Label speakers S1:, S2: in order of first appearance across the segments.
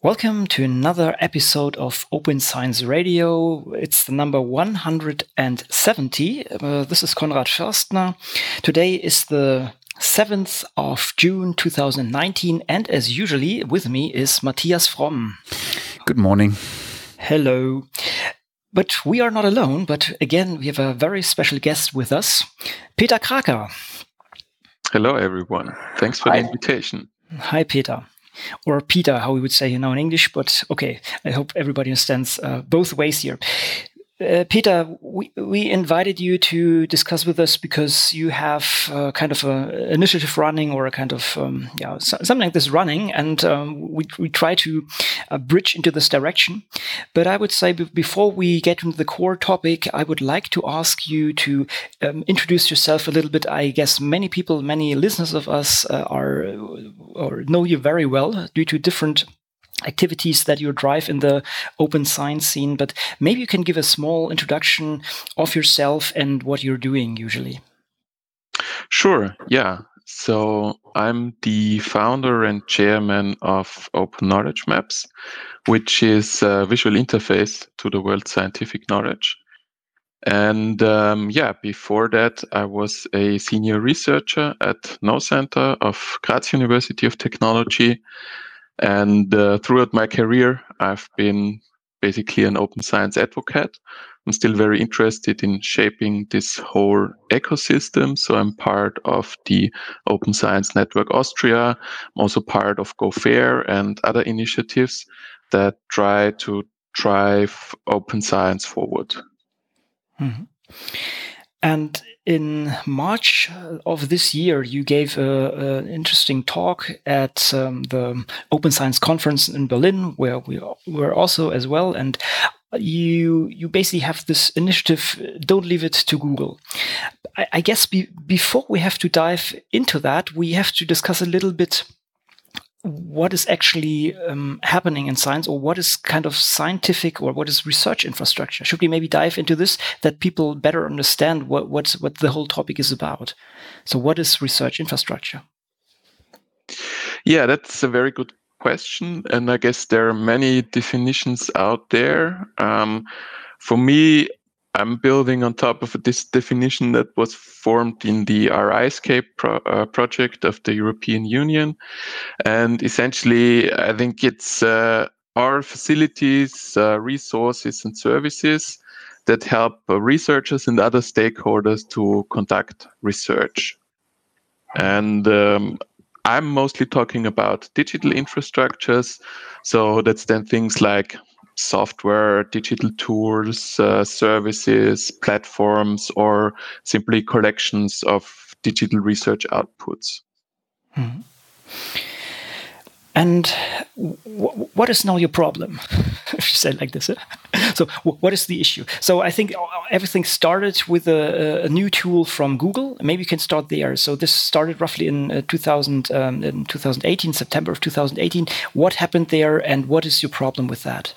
S1: Welcome to another episode of Open Science Radio. It's the number 170. Uh, this is Konrad Förstner. Today is the 7th of June 2019, and as usually, with me is Matthias Fromm.
S2: Good morning.
S1: Hello. But we are not alone, but again, we have a very special guest with us, Peter Kraker.
S3: Hello, everyone. Thanks for Hi. the invitation.
S1: Hi, Peter or Peter, how we would say you know in English. But okay, I hope everybody understands uh, both ways here. Uh, Peter, we, we invited you to discuss with us because you have uh, kind of an initiative running or a kind of um, yeah something like this running, and um, we we try to uh, bridge into this direction. But I would say before we get into the core topic, I would like to ask you to um, introduce yourself a little bit. I guess many people, many listeners of us uh, are or know you very well due to different activities that you drive in the open science scene, but maybe you can give a small introduction of yourself and what you're doing usually.
S3: Sure, yeah. So I'm the founder and chairman of Open Knowledge Maps, which is a visual interface to the world scientific knowledge. And um, yeah, before that, I was a senior researcher at KnowCenter of Graz University of Technology, and uh, throughout my career, I've been basically an open science advocate. I'm still very interested in shaping this whole ecosystem. So I'm part of the Open Science Network Austria. I'm also part of GoFair and other initiatives that try to drive open science forward.
S1: Mm-hmm. And in March of this year, you gave an interesting talk at um, the Open Science Conference in Berlin, where we were also as well. And you you basically have this initiative. Don't leave it to Google. I, I guess be, before we have to dive into that, we have to discuss a little bit what is actually um, happening in science or what is kind of scientific or what is research infrastructure? Should we maybe dive into this that people better understand what what's what the whole topic is about? So what is research infrastructure?
S3: Yeah that's a very good question and i guess there are many definitions out there. Um, for me I'm building on top of this definition that was formed in the RIScape pro, uh, project of the European Union. And essentially, I think it's uh, our facilities, uh, resources, and services that help researchers and other stakeholders to conduct research. And um, I'm mostly talking about digital infrastructures. So that's then things like software, digital tools, uh, services, platforms, or simply collections of digital research outputs. Hmm.
S1: And what is now your problem? if you say it like this. so, what is the issue? So, I think everything started with a, a, new tool from Google. Maybe you can start there. So, this started roughly in uh, 2000, um, in 2018, September of 2018. What happened there, and what is your problem with that?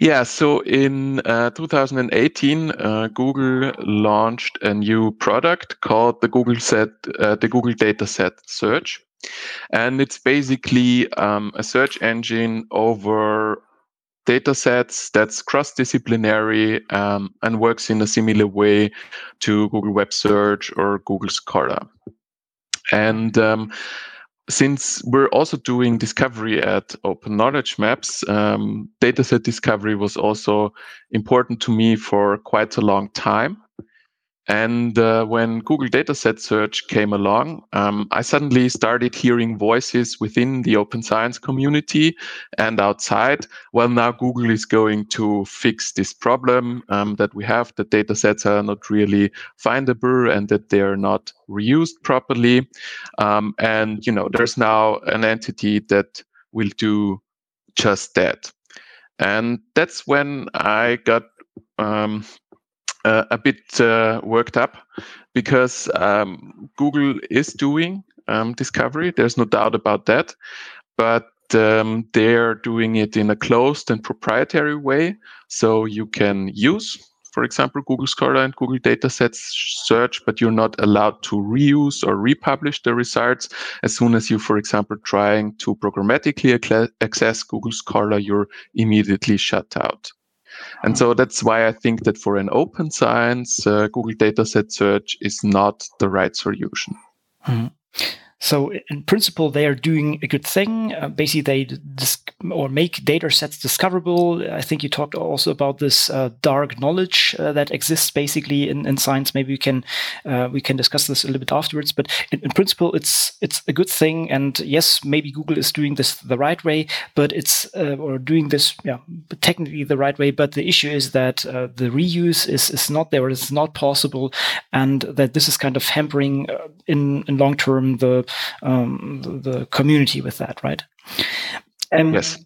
S3: Yeah, so in uh, 2018, uh, Google launched a new product called the Google Set, uh, the Google Dataset Search, and it's basically um, a search engine over datasets that's cross-disciplinary um, and works in a similar way to Google Web Search or Google Scholar. And um, since we're also doing discovery at Open Knowledge Maps, um, dataset discovery was also important to me for quite a long time. And uh, when Google Dataset Search came along, um, I suddenly started hearing voices within the open science community and outside. Well, now Google is going to fix this problem um, that we have that datasets are not really findable and that they are not reused properly. Um, and, you know, there's now an entity that will do just that. And that's when I got um, uh, a bit uh, worked up because um, Google is doing um, discovery. There's no doubt about that. But um, they're doing it in a closed and proprietary way. So you can use for example, Google Scholar and Google Dataset Search, but you're not allowed to reuse or republish the results. As soon as you, for example, trying to programmatically access Google Scholar, you're immediately shut out. And so that's why I think that for an open science, uh, Google Dataset Search is not the right solution.
S1: Mm-hmm. So in principle, they are doing a good thing. Uh, basically, they or make data sets discoverable. I think you talked also about this uh, dark knowledge uh, that exists basically in, in science. Maybe we can uh, we can discuss this a little bit afterwards. But in, in, principle, it's it's a good thing. And yes, maybe Google is doing this the right way, but it's uh, or doing this yeah technically the right way. But the issue is that uh, the reuse is is not there. It's not possible, and that this is kind of hampering in in long term the um, the, the, community with that, right?
S3: Um, yes.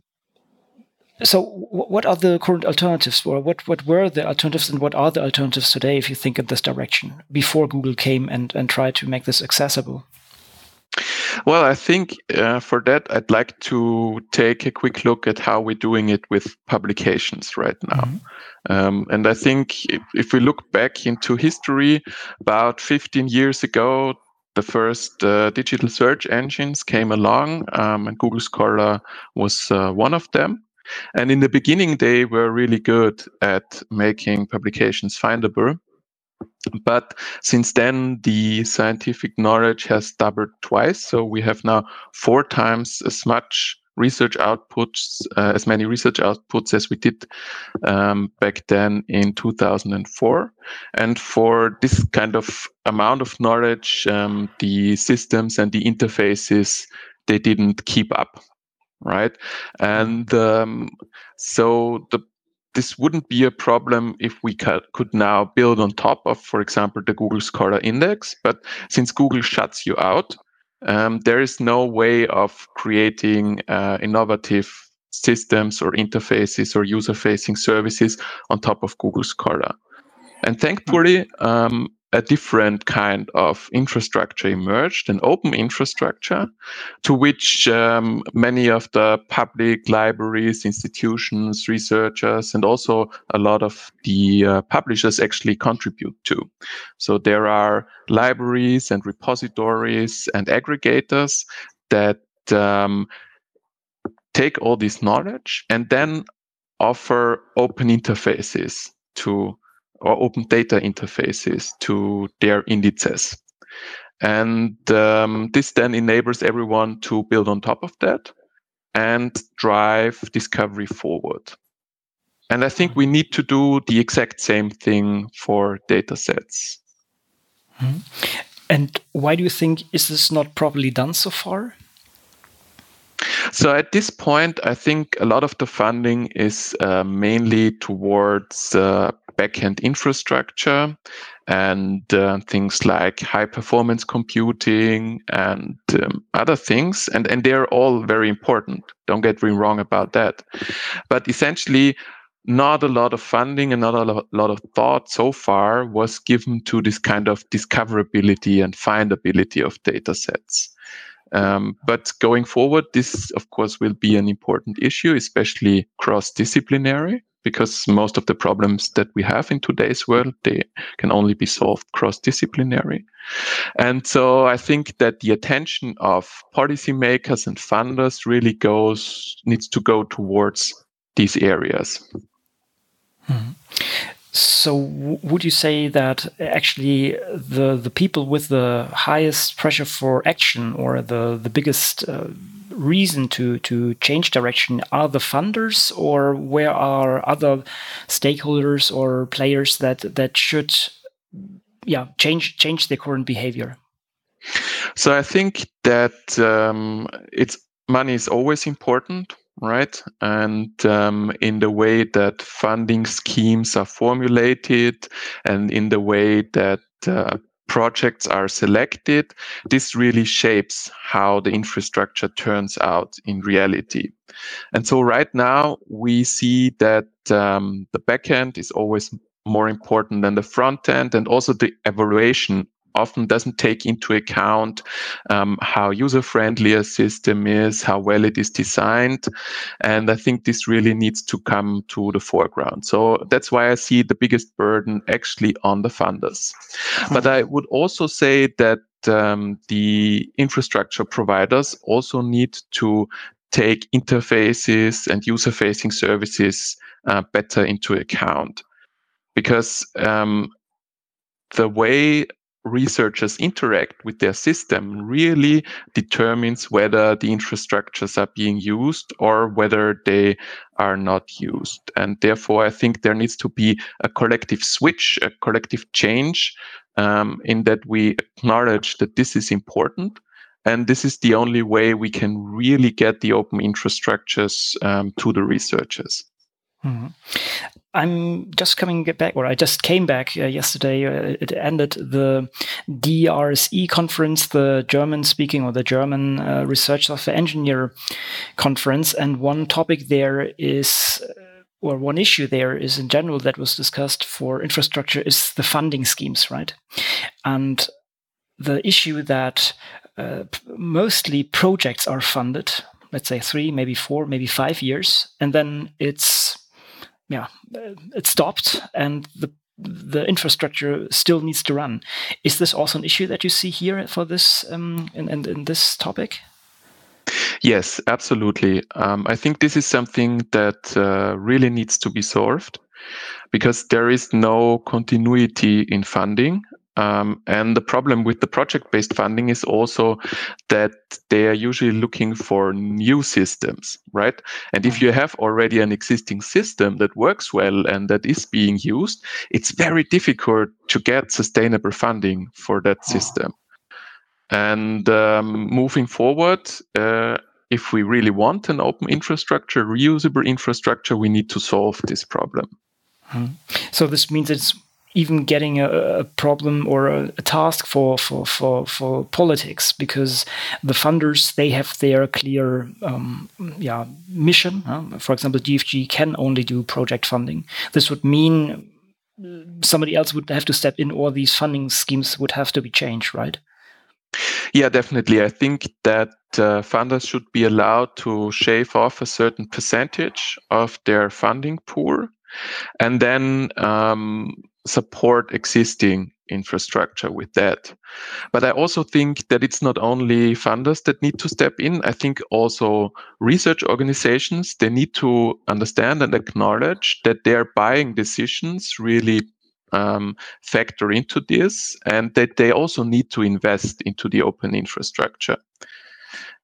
S1: So, what are the current alternatives, or what what were the alternatives, and what are the alternatives today? If you think in this direction, before Google came and and tried to make this accessible.
S3: Well, I think uh, for that, I'd like to take a quick look at how we're doing it with publications right now. Mm -hmm. um, and I think if, if, we look back into history, about 15 years ago, the first uh, digital search engines came along, um, and Google Scholar was uh, one of them. And in the beginning, they were really good at making publications findable. But since then, the scientific knowledge has doubled twice. So we have now four times as much research outputs, uh, as many research outputs as we did um, back then in 2004. And for this kind of amount of knowledge, um, the systems and the interfaces, they didn't keep up, right? And um, so the this wouldn't be a problem if we could, could now build on top of, for example, the Google Scholar Index. But since Google shuts you out, um, there is no way of creating uh, innovative systems or interfaces or user facing services on top of Google Scholar. And thankfully, um, a different kind of infrastructure emerged, an open infrastructure, to which um, many of the public libraries, institutions, researchers, and also a lot of the uh, publishers actually contribute to. So there are libraries and repositories and aggregators that um, take all this knowledge and then offer open interfaces to or open data interfaces to their indices. And um, this then enables everyone to build on top of that and drive discovery forward. And I think we need to do the exact same thing for data sets.
S1: Mm-hmm. And why do you think is this not properly done so far?
S3: So at this point, I think a lot of the funding is uh, mainly towards uh, backend infrastructure and uh, things like high performance computing and um, other things. And, and they're all very important. Don't get me wrong about that. But essentially, not a lot of funding and not a lot of thought so far was given to this kind of discoverability and findability of data sets. Um, but going forward, this, of course, will be an important issue, especially cross disciplinary because most of the problems that we have in today's world they can only be solved cross disciplinary and so i think that the attention of policymakers and funders really goes needs to go towards these areas
S1: hmm. So, would you say that actually the the people with the highest pressure for action or the the biggest uh, reason to to change direction are the funders, or where are other stakeholders or players that that should yeah change change their current behavior?
S3: So I think that um, it's money is always important right? And um, in the way that funding schemes are formulated and in the way that uh, projects are selected, this really shapes how the infrastructure turns out in reality. And so right now we see that um, the backend is always more important than the front end and also the evaluation often doesn't take into account um, how user friendly a system is, how well it is designed. And I think this really needs to come to the foreground. So that's why I see the biggest burden actually on the funders. But I would also say that um, the infrastructure providers also need to take interfaces and user facing services uh, better into account because um, the way researchers interact with their system really determines whether the infrastructures are being used or whether they are not used. And therefore, I think there needs to be a collective switch, a collective change um, in that we acknowledge that this is important. And this is the only way we can really get the open infrastructures um, to the researchers.
S1: Mm-hmm. I'm just coming back, or I just came back uh, yesterday. Uh, it ended the DRSE conference, the German speaking or the German uh, Research Software Engineer conference. And one topic there is, uh, or one issue there is in general that was discussed for infrastructure is the funding schemes, right? And the issue that uh, mostly projects are funded, let's say three, maybe four, maybe five years, and then it's yeah, it stopped and the the infrastructure still needs to run. Is this also an issue that you see here for this um, in, in, in this topic?
S3: Yes, absolutely. Um, I think this is something that uh, really needs to be solved because there is no continuity in funding. Um, and the problem with the project based funding is also that they are usually looking for new systems, right? And if you have already an existing system that works well and that is being used, it's very difficult to get sustainable funding for that system. And um, moving forward, uh, if we really want an open infrastructure, reusable infrastructure, we need to solve this problem.
S1: Hmm. So this means it's even getting a, a problem or a, a, task for, for, for, for politics because the funders they have their clear um, yeah mission. Huh? For example, DFG can only do project funding. This would mean somebody else would have to step in, or these funding schemes would have to be changed, right?
S3: Yeah, definitely. I think that uh, funders should be allowed to shave off a certain percentage of their funding pool and then um, support existing infrastructure with that. But I also think that it's not only funders that need to step in. I think also research organizations, they need to understand and acknowledge that their buying decisions really um, factor into this and that they also need to invest into the open infrastructure.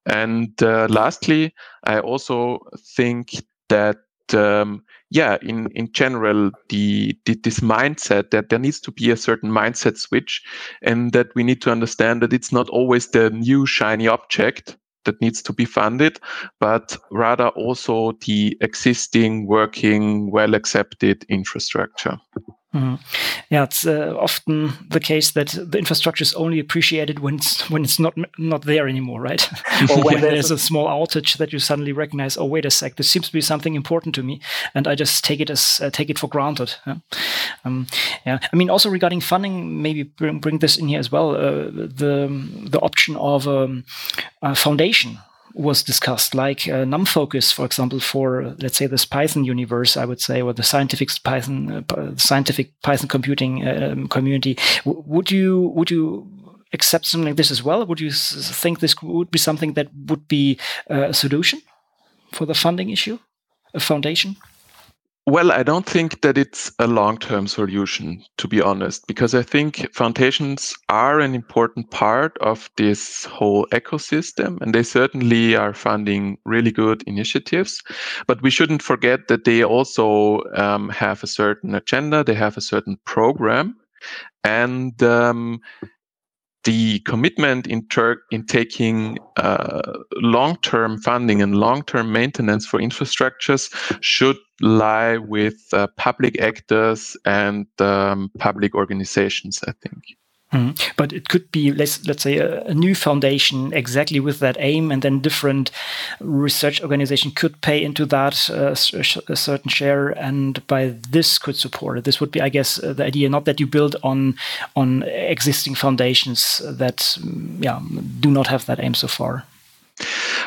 S3: And uh, lastly, I also think that um, yeah, in in general, the, the, this mindset that there needs to be a certain mindset switch, and that we need to understand that it's not always the new shiny object that needs to be funded, but rather also the existing, working, well accepted infrastructure.
S1: Mm. Yeah, it's uh, often the case that the infrastructure is only appreciated when it's when it's not not there anymore, right? or when there's a small outage that you suddenly recognize, oh wait a sec, this seems to be something important to me, and I just take it as uh, take it for granted. Yeah? Um, yeah, I mean also regarding funding, maybe bring, bring this in here as well. Uh, the the option of um, a foundation was discussed, like uh, NumFocus, for example, for let's say this Python universe, I would say, or the scientific Python uh, scientific Python computing um, community. W would you would you accept something like this as well? Would you think this would be something that would be uh, a solution for the funding issue, a foundation?
S3: Well, I don't think that it's a long term solution, to be honest, because I think foundations are an important part of this whole ecosystem, and they certainly are funding really good initiatives. But we shouldn't forget that they also um, have a certain agenda, they have a certain program. And um, the commitment in, ter- in taking uh, long-term funding and long-term maintenance for infrastructures should lie with uh, public actors and um, public organizations, I think.
S1: Mm. But it could be, let's let's say, a, a, new foundation exactly with that aim, and then different research organization could pay into that uh, a certain share, and by this could support it. This would be, I guess, uh, the idea. Not that you build on on existing foundations that, mm, yeah, do not have that aim so far.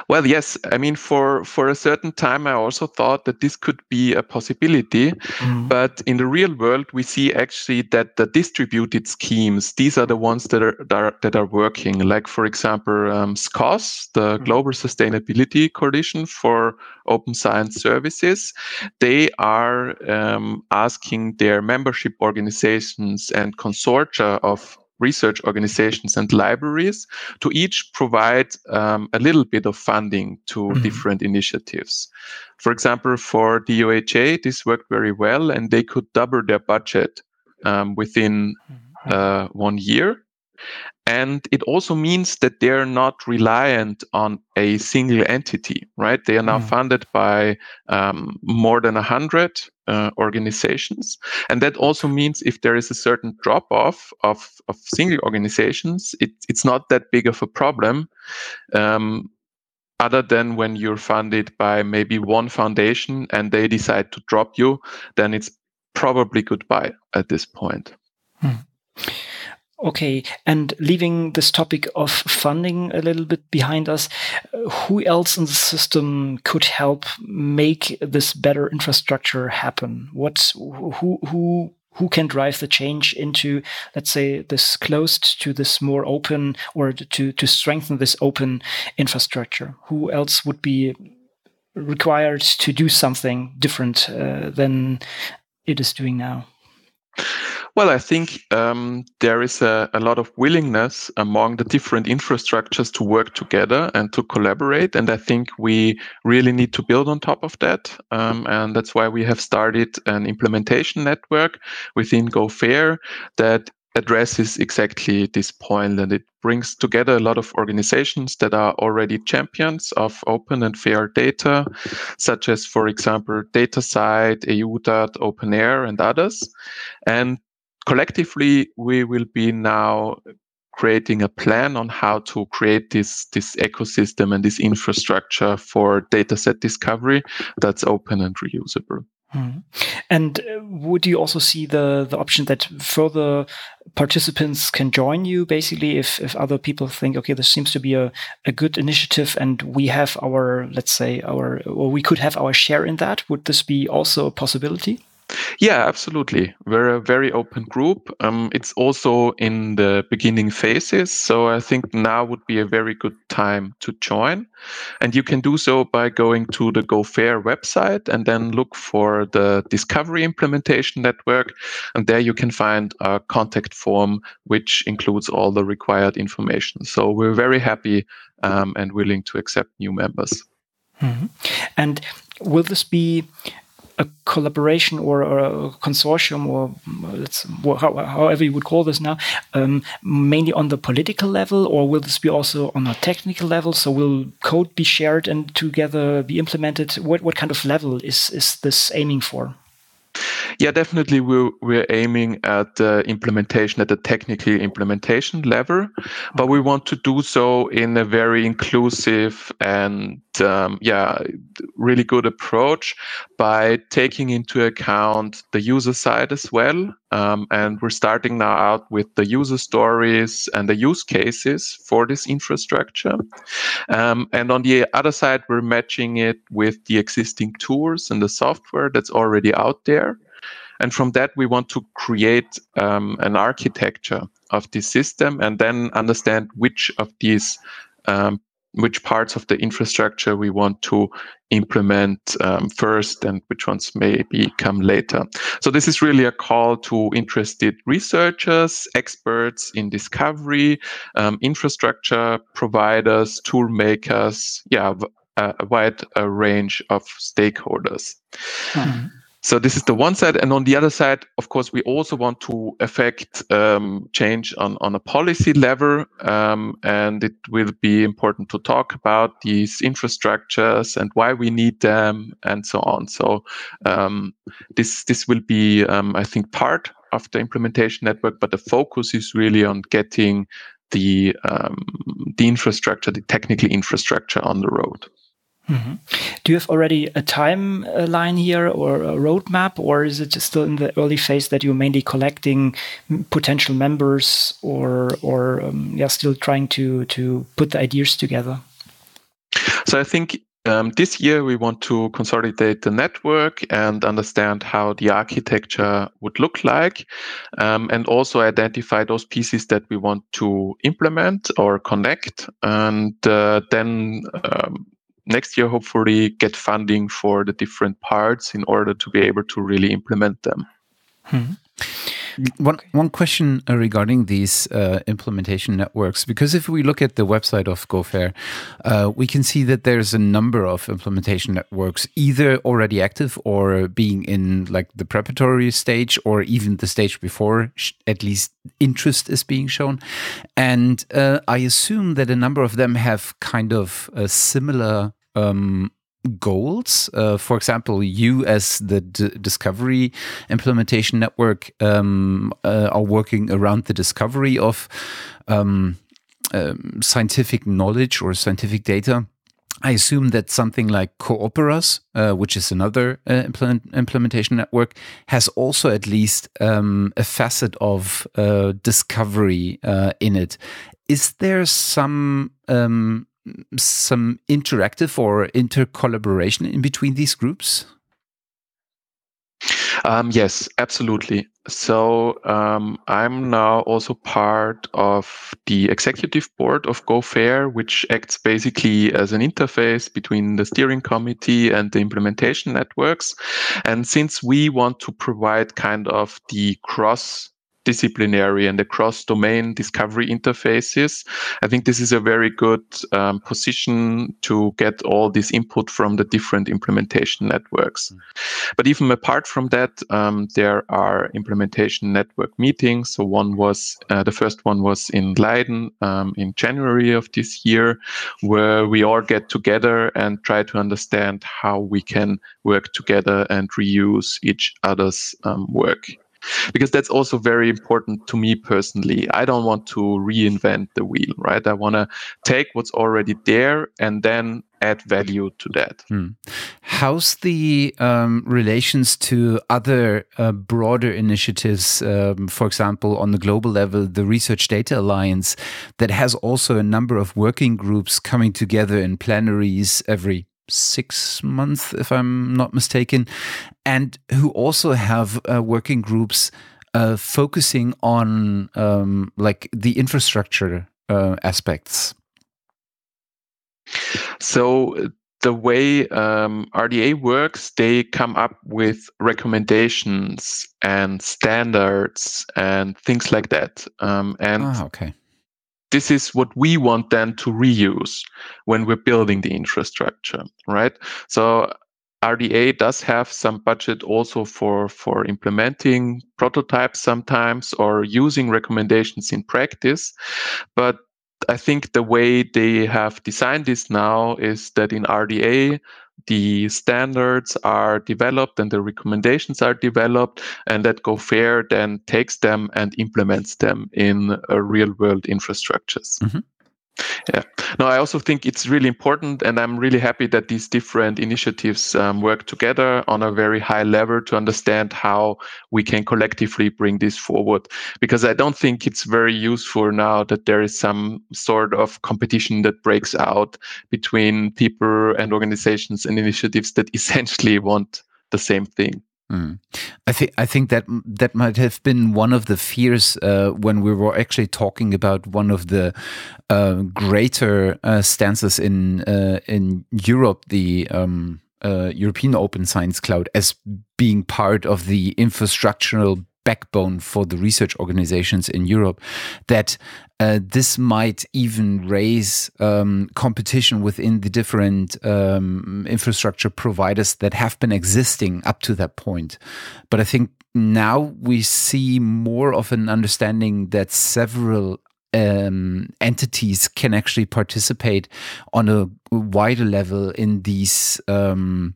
S3: Well, yes. I mean, for for a certain time, I also thought that this could be a possibility. Mm. But in the real world, we see actually that the distributed schemes these are the ones that are that are, that are working. Like for example, um, SCOSS, the mm. Global Sustainability Coalition for Open Science Services, they are um, asking their membership organizations and consortia of research organizations and libraries to each provide um, a little bit of funding to mm-hmm. different initiatives. For example, for the DOAJ, this worked very well and they could double their budget um, within mm-hmm. uh, one year. And it also means that they're not reliant on a single entity, right? They are now mm. funded by um, more than 100 uh, organizations. And that also means if there is a certain drop off of, of single organizations, it, it's not that big of a problem. Um, other than when you're funded by maybe one foundation and they decide to drop you, then it's probably goodbye at this point. Hmm.
S1: Okay, and leaving this topic of funding a little bit behind us, who else in the system could help make this better infrastructure happen? What who who who can drive the change into let's say this closed to this more open or to to strengthen this open infrastructure? Who else would be required to do something different uh, than it is doing now?
S3: Well, I think um, there is a, a, lot of willingness among the different infrastructures to work together and to collaborate. And I think we really need to build on top of that. Um, and that's why we have started an implementation network within GoFair that addresses exactly this point and it brings together a lot of organizations that are already champions of open and fair data, such as, for example, DataCite, EUDAT, OpenAIRE, and others. And collectively, we will be now creating a plan on how to create this this ecosystem and this infrastructure for dataset discovery that's open and reusable.
S1: Hmm. And uh, would you also see the the option that further participants can join you basically if, if other people think okay this seems to be a, a good initiative and we have our let's say our or we could have our share in that would this be also a possibility
S3: yeah, absolutely. We're a very open group. Um, it's also in the beginning phases. So I think now would be a very good time to join. And you can do so by going to the GoFair website and then look for the Discovery Implementation Network. And there you can find a contact form, which includes all the required information. So we're very happy um, and willing to accept new members.
S1: Mm-hmm. And will this be a collaboration or, or, a consortium or let's however you would call this now um, mainly on the political level or will this be also on a technical level? So will code be shared and together be implemented? What what kind of level is is this aiming for
S3: yeah, definitely. We're, we're aiming at uh, implementation at the technical implementation level, but we want to do so in a very inclusive and um, yeah, really good approach by taking into account the user side as well. Um, and we're starting now out with the user stories and the use cases for this infrastructure. Um, and on the other side, we're matching it with the existing tools and the software that's already out there. And from that, we want to create um, an architecture of this system and then understand which of these um, which parts of the infrastructure we want to implement um, first and which ones maybe come later. So this is really a call to interested researchers, experts in discovery, um, infrastructure providers, tool makers, yeah, a, a wide a range of stakeholders. Hmm. So this is the one side, and on the other side, of course, we also want to affect um, change on on a policy level, um, and it will be important to talk about these infrastructures and why we need them, and so on. So um, this this will be, um, I think, part of the implementation network, but the focus is really on getting the um, the infrastructure, the technical infrastructure on the road.
S1: Mm-hmm. Do you have already a timeline here or a roadmap, or is it still in the early phase that you're mainly collecting potential members, or or um, yeah, still trying to to put the ideas together?
S3: So I think um, this year, we want to consolidate the network and understand how the architecture would look like, um, and also identify those pieces that we want to implement or connect. And uh, then um, next year, hopefully, get funding for the different parts in order to be able to really implement them.
S2: Hmm. One one question uh, regarding these uh, implementation networks, because if we look at the website of GoFair, uh, we can see that there's a number of implementation networks, either already active or being in like the preparatory stage, or even the stage before. At least interest is being shown, and uh, I assume that a number of them have kind of a similar um, goals. Uh, for example, you as the D Discovery Implementation Network um, uh, are working around the discovery of um, um, scientific knowledge or scientific data. I assume that something like CO-OPERAS, uh, which is another uh, implement implementation network, has also at least um, a facet of uh, discovery uh, in it. Is there some um, some interactive or inter collaboration in between these groups?
S3: Um, yes, absolutely. So um, I'm now also part of the executive board of GoFair, which acts basically as an interface between the steering committee and the implementation networks. And since we want to provide kind of the cross disciplinary and across domain discovery interfaces. I think this is a very good um, position to get all this input from the different implementation networks. Mm. But even apart from that, um, there are implementation network meetings. So one was uh, the first one was in Leiden um, in January of this year, where we all get together and try to understand how we can work together and reuse each other's um, work because that's also very important to me personally. I don't want to reinvent the wheel, right? I want to take what's already there and then add value to that. Hmm.
S2: How's the um, relations to other uh, broader initiatives, um, for example, on the global level, the Research Data Alliance, that has also a number of working groups coming together in plenaries every six months, if I'm not mistaken, and who also have uh, working groups uh, focusing on um, like the infrastructure uh, aspects.
S3: So the way um, RDA works, they come up with recommendations and standards and things like that. Um, and
S2: ah, okay
S3: this is what we want then to reuse when we're building the infrastructure, right? So RDA does have some budget also for, for implementing prototypes sometimes or using recommendations in practice. But I think the way they have designed this now is that in RDA, the standards are developed and the recommendations are developed and that GoFair then takes them and implements them in real world infrastructures. Mm-hmm. Yeah. No, I also think it's really important, and I'm really happy that these different initiatives um, work together on a very high level to understand how we can collectively bring this forward. Because I don't think it's very useful now that there is some sort of competition that breaks out between people and organizations and initiatives that essentially want the same thing.
S2: Mm. I think I think that that might have been one of the fears uh, when we were actually talking about one of the uh, greater uh, stances in uh, in Europe, the um, uh, European Open Science Cloud, as being part of the infrastructural backbone for the research organizations in Europe, that uh, this might even raise um, competition within the different um, infrastructure providers that have been existing up to that point. But I think now we see more of an understanding that several um, entities can actually participate on a wider level in these um,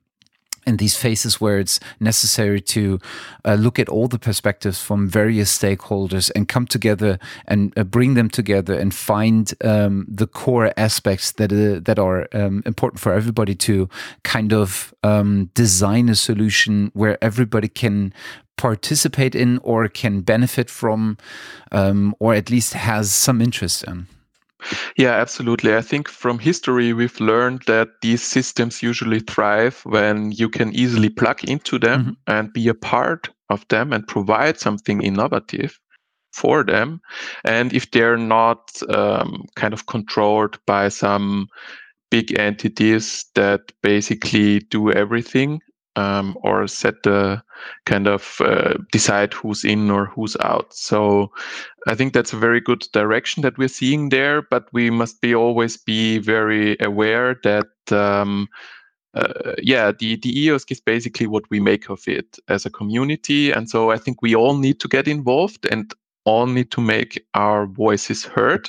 S2: in these phases where it's necessary to uh, look at all the perspectives from various stakeholders and come together and uh, bring them together and find um, the core aspects that uh, that are um, important for everybody to kind of um, design a solution where everybody can participate in or can benefit from um, or at least has some interest in.
S3: Yeah, absolutely. I think from history, we've learned that these systems usually thrive when you can easily plug into them mm-hmm. and be a part of them and provide something innovative for them. And if they're not um, kind of controlled by some big entities that basically do everything um, or set the kind of uh, decide who's in or who's out. So I think that's a very good direction that we're seeing there, but we must be always be very aware that um, uh, yeah, the, the EOSC is basically what we make of it as a community. And so I think we all need to get involved and all need to make our voices heard,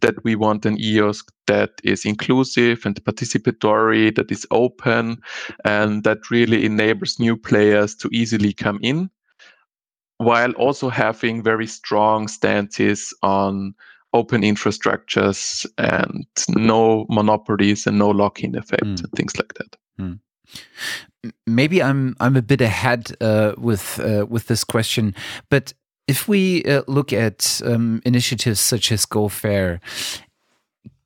S3: that we want an EOSC that is inclusive and participatory, that is open, and that really enables new players to easily come in, while also having very strong stances on open infrastructures and no monopolies and no lock-in effect mm. and things like that. Mm.
S2: Maybe I'm I'm a bit ahead uh, with uh, with this question, but if we uh, look at um, initiatives such as Go Fair,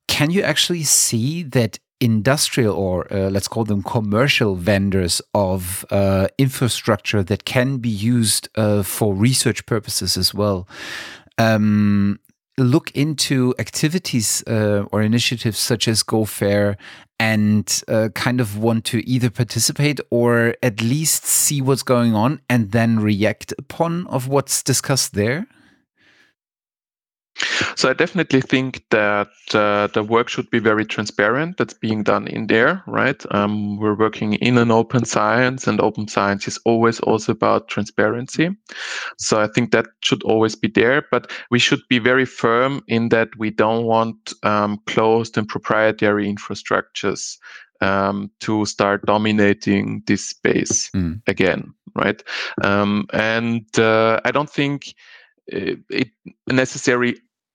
S2: can you actually see that industrial or uh, let's call them commercial vendors of uh, infrastructure that can be used uh, for research purposes as well um, look into activities uh, or initiatives such as Go Fair and uh, kind of want to either participate or at least see what's going on and then react upon of what's discussed there?
S3: So I definitely think that uh, the work should be very transparent. That's being done in there, right? Um, we're working in an open science, and open science is always also about transparency. So I think that should always be there. But we should be very firm in that we don't want um, closed and proprietary infrastructures um, to start dominating this space mm. again, right? Um, and uh, I don't think it it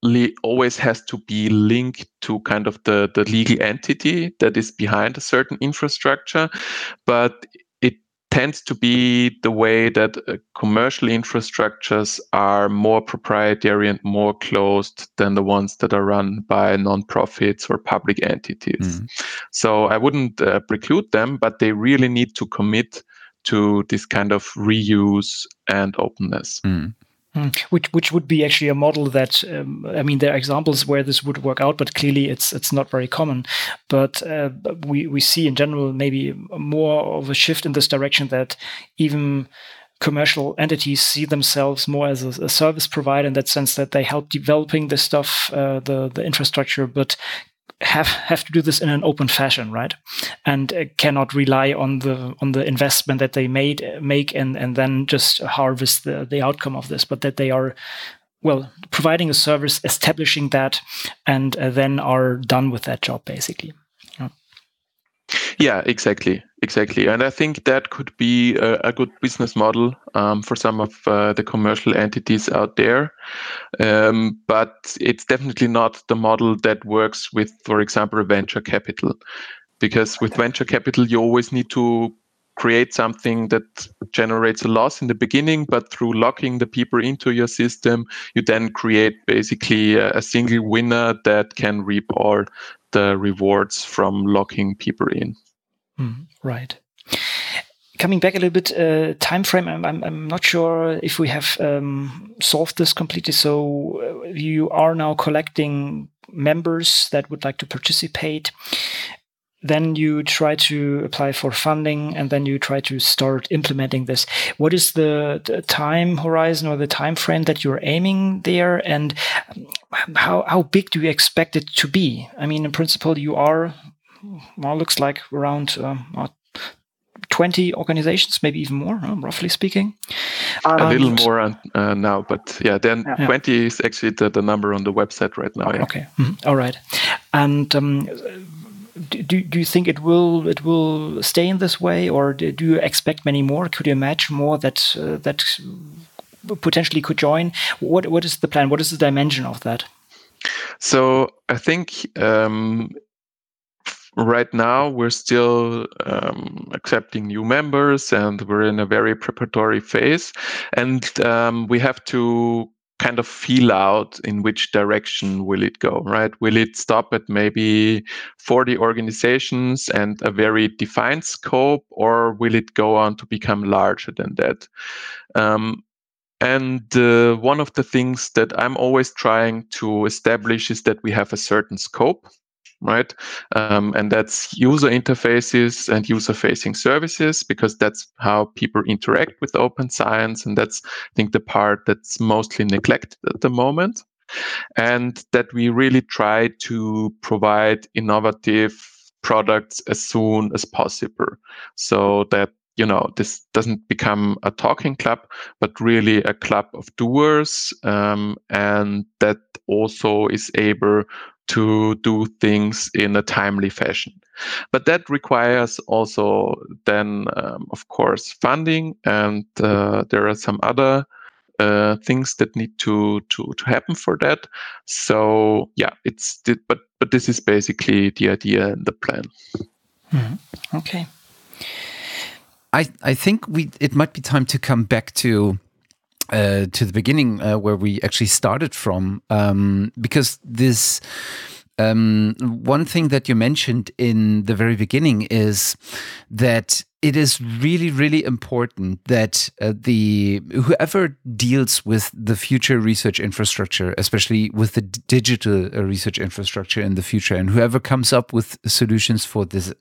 S3: necessary always has to be linked to kind of the, the legal entity that is behind a certain infrastructure. But it tends to be the way that uh, commercial infrastructures are more proprietary and more closed than the ones that are run by nonprofits or public entities. Mm. So I wouldn't uh, preclude them, but they really need to commit to this kind of reuse and openness. Mm.
S1: Hmm. Which which would be actually a model that um, I mean there are examples where this would work out, but clearly it's it's not very common. But uh, we we see in general maybe more of a shift in this direction that even commercial entities see themselves more as a, a, service provider in that sense that they help developing this stuff, uh, the the infrastructure, but have have to do this in an open fashion, right? And uh, cannot rely on the on the investment that they made make and and then just harvest the the outcome of this, but that they are well providing a service, establishing that, and uh, then are done with that job basically.
S3: Yeah, exactly, exactly, and I think that could be a, a good business model um, for some of uh, the commercial entities out there. Um, but it's definitely not the model that works with, for example, venture capital, because with venture capital you always need to create something that generates a loss in the beginning, but through locking the people into your system, you then create basically a, a single winner that can reap all the rewards from locking people in.
S1: Mm, right. Coming back a little bit, uh, time frame. I'm, I'm, I'm not sure if we have um, solved this completely. So uh, you are now collecting members that would like to participate. Then you try to apply for funding, and then you try to start implementing this. What is the, the time horizon or the time frame that you're aiming there, and how how big do you expect it to be? I mean, in principle, you are well, looks like around um, 20 organizations, maybe even more, um, roughly speaking.
S3: a little more uh, now, but yeah, then yeah. 20 is actually the, the number on the website right now.
S1: Yeah. Okay, mm -hmm. all right. And um, do, do you think it will it will stay in this way, or do you expect many more? Could you imagine more that uh, that potentially could join? What what is the plan? What is the dimension of that?
S3: So I think um, right now we're still um, accepting new members and we're in a very preparatory phase and um, we have to kind of feel out in which direction will it go right? Will it stop at maybe 40 organizations and a very defined scope or will it go on to become larger than that? Um, and uh, one of the things that i'm always trying to establish is that we have a certain scope right? Um, and that's user interfaces and user facing services because that's how people interact with open science. And that's, I think, the part that's mostly neglected at the moment. And that we really try to provide innovative products as soon as possible so that you know this doesn't become a talking club but really a club of doers um, and that also is able to do things in a timely fashion. But that requires also then, um, of course, funding, and uh, there are some other uh, things that need to to to happen for that. So yeah, it's but but this is basically the idea and the plan.
S1: Mm-hmm. Okay.
S2: I I think we it might be time to come back to uh, to the beginning uh, where we actually started from, um, because this. Um, one thing that you mentioned in the very beginning is that it is really, really important that uh, the whoever deals with the future research infrastructure, especially with the digital uh, research infrastructure in the future, and whoever comes up with solutions for this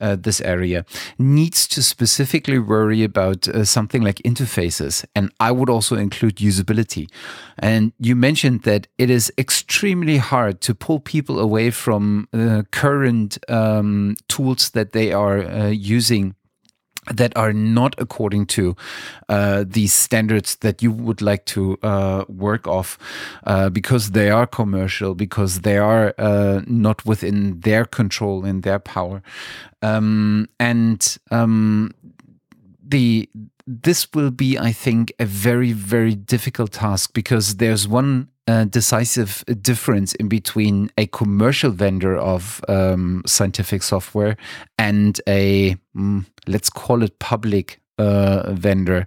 S2: uh, this area, needs to specifically worry about uh, something like interfaces, and I would also include usability. And you mentioned that it is extremely hard to pull people away from uh, current um, tools that they are uh, using that are not according to uh, these standards that you would like to uh, work off uh, because they are commercial, because they are uh, not within their control and their power. Um, and um, the this will be, I think, a very, very difficult task because there's one decisive difference in between a commercial vendor of um, scientific software and a, mm, let's call it public uh, vendor.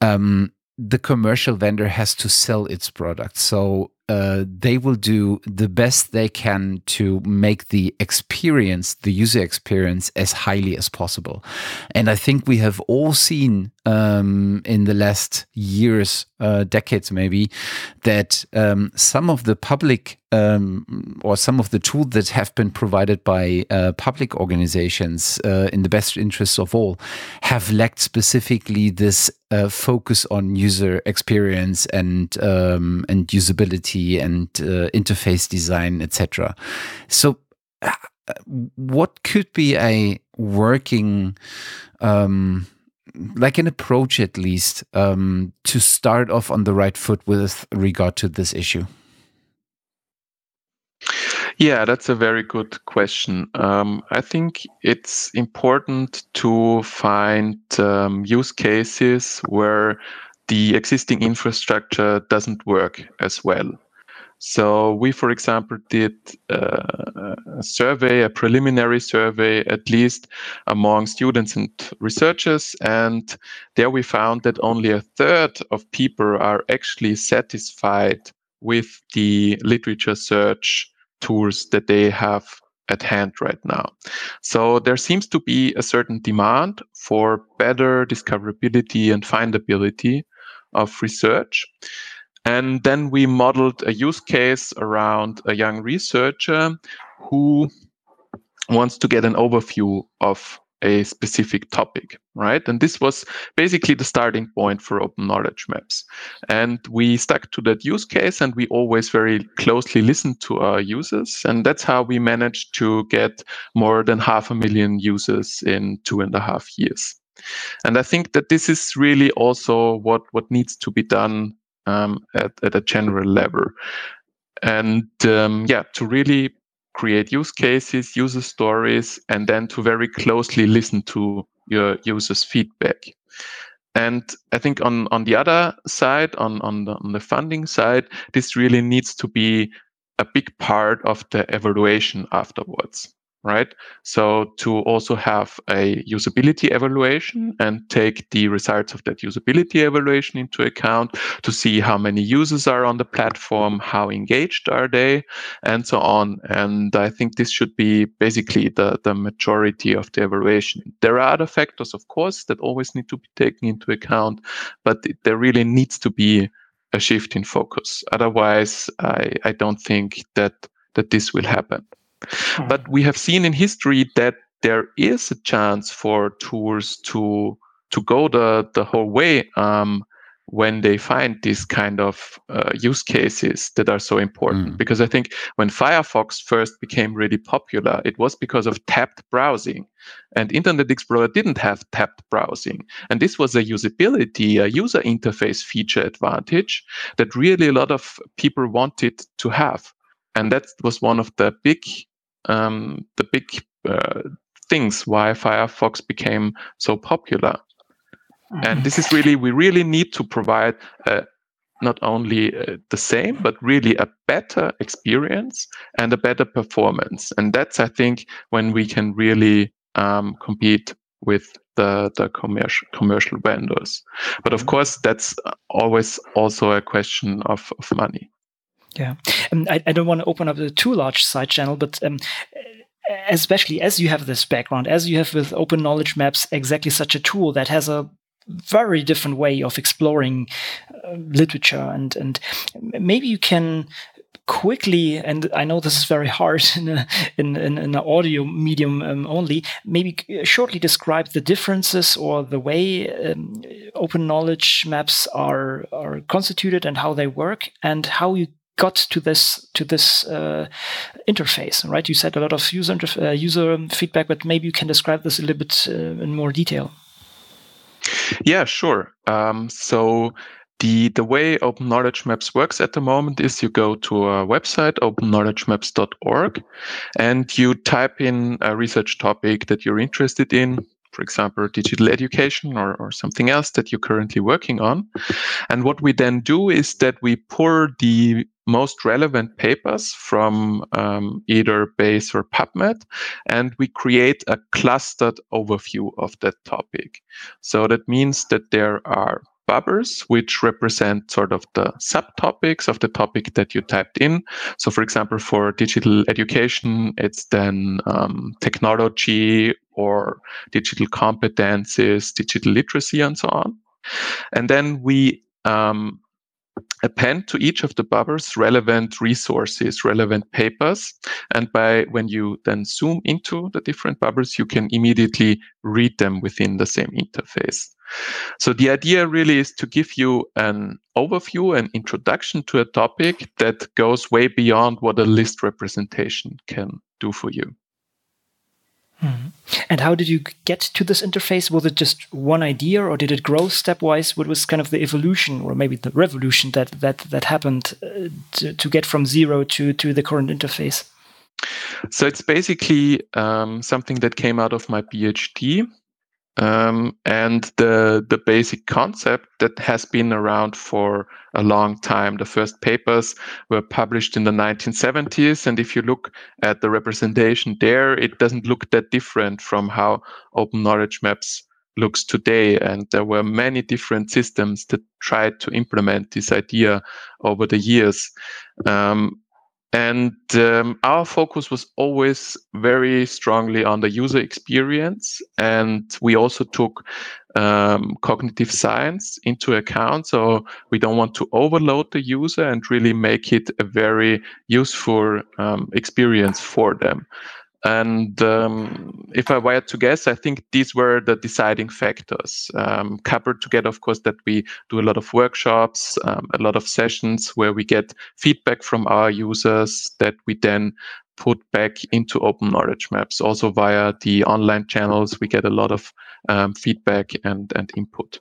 S2: Um, the commercial vendor has to sell its product. So uh, they will do the best they can to make the experience, the user experience, as highly as possible. And I think we have all seen um, in the last years, uh, decades maybe, that um, some of the public um, or some of the tools that have been provided by uh, public organizations uh, in the best interests of all have lacked specifically this uh, focus on user experience and um, and usability and uh, interface design, etc. So, uh, what could be a working um, like an approach at least um, to start off on the right foot with regard to this issue?
S3: Yeah, that's a very good question. Um, I think it's important to find um, use cases where the existing infrastructure doesn't work as well. So we, for example, did uh, a survey, a preliminary survey, at least among students and researchers, and there we found that only a third of people are actually satisfied with the literature search tools that they have at hand right now. So there seems to be a certain demand for better discoverability and findability of research. And then we modeled a use case around a young researcher who wants to get an overview of a specific topic, right? And this was basically the starting point for open knowledge maps. And we stuck to that use case and we always very closely listened to our users. And that's how we managed to get more than half a million users in two and a half years. And I think that this is really also what, what needs to be done um, at, at a general level. And um, yeah, to really create use cases, user stories, and then to very closely listen to your users' feedback. And I think on, on the other side, on, on, the, on the funding side, this really needs to be a big part of the evaluation afterwards right? So to also have a usability evaluation mm-hmm. and take the results of that usability evaluation into account to see how many users are on the platform, how engaged are they, and so on. And I think this should be basically the, the majority of the evaluation. There are other factors, of course, that always need to be taken into account, but there really needs to be a shift in focus. Otherwise, I, I don't think that that this will happen. Hmm. But we have seen in history that there is a chance for tools to to go the the whole way um, when they find these kind of uh, use cases that are so important. Mm. Because I think when Firefox first became really popular, it was because of tabbed browsing. And Internet Explorer didn't have tabbed browsing. And this was a usability, a user interface feature advantage that really a lot of people wanted to have. And that was one of the big um, the big uh, things why Firefox became so popular. And mm-hmm. this is really, we really need to provide uh, not only uh, the same, but really a better experience and a better performance. And that's, I think, when we can really um, compete with the, the commercial commercial vendors. But of mm-hmm. course, that's always also a question of, of money.
S1: Yeah, um, I, I don't want to open up a too large side channel, but um, especially as you have this background, as you have with Open Knowledge Maps, exactly such a tool that has a very different way of exploring uh, literature, and and maybe you can quickly, and I know this is very hard in a, in, in, in an audio medium um, only, maybe shortly describe the differences or the way um, open knowledge maps are are constituted and how they work, and how you got to this to this uh, interface, right? You said a lot of user uh, user feedback, but maybe you can describe this a little bit uh, in more detail.
S3: Yeah, sure. Um, so the the way Open Knowledge Maps works at the moment is you go to a website openknowledgemaps.org and you type in a research topic that you're interested in for example, digital education or, or something else that you're currently working on. And what we then do is that we pour the most relevant papers from um, either Base or PubMed, and we create a clustered overview of that topic. So that means that there are bubbles, which represent sort of the subtopics of the topic that you typed in. So, for example, for digital education, it's then um, technology or digital competences, digital literacy, and so on. And then we um, append to each of the bubbles relevant resources, relevant papers. And by when you then zoom into the different bubbles, you can immediately read them within the same interface. So the idea really is to give you an overview, an introduction to a topic that goes way beyond what a list representation can do for you.
S1: Hmm. And how did you get to this interface? Was it just one idea, or did it grow stepwise? What was kind of the evolution, or maybe the revolution that that that happened uh, to, to, get from zero to to the current interface?
S3: So it's basically um, something that came out of my PhD. Um, and the the basic concept that has been around for a long time. The first papers were published in the 1970s, and if you look at the representation there, it doesn't look that different from how Open Knowledge Maps looks today. And there were many different systems that tried to implement this idea over the years. Um, and um, our focus was always very strongly on the user experience. And we also took um, cognitive science into account. So we don't want to overload the user and really make it a very useful um, experience for them. And um, if I were to guess, I think these were the deciding factors. Um, coupled together, of course, that we do a lot of workshops, um, a lot of sessions where we get feedback from our users that we then put back into open knowledge maps. Also via the online channels, we get a lot of um, feedback and, and input.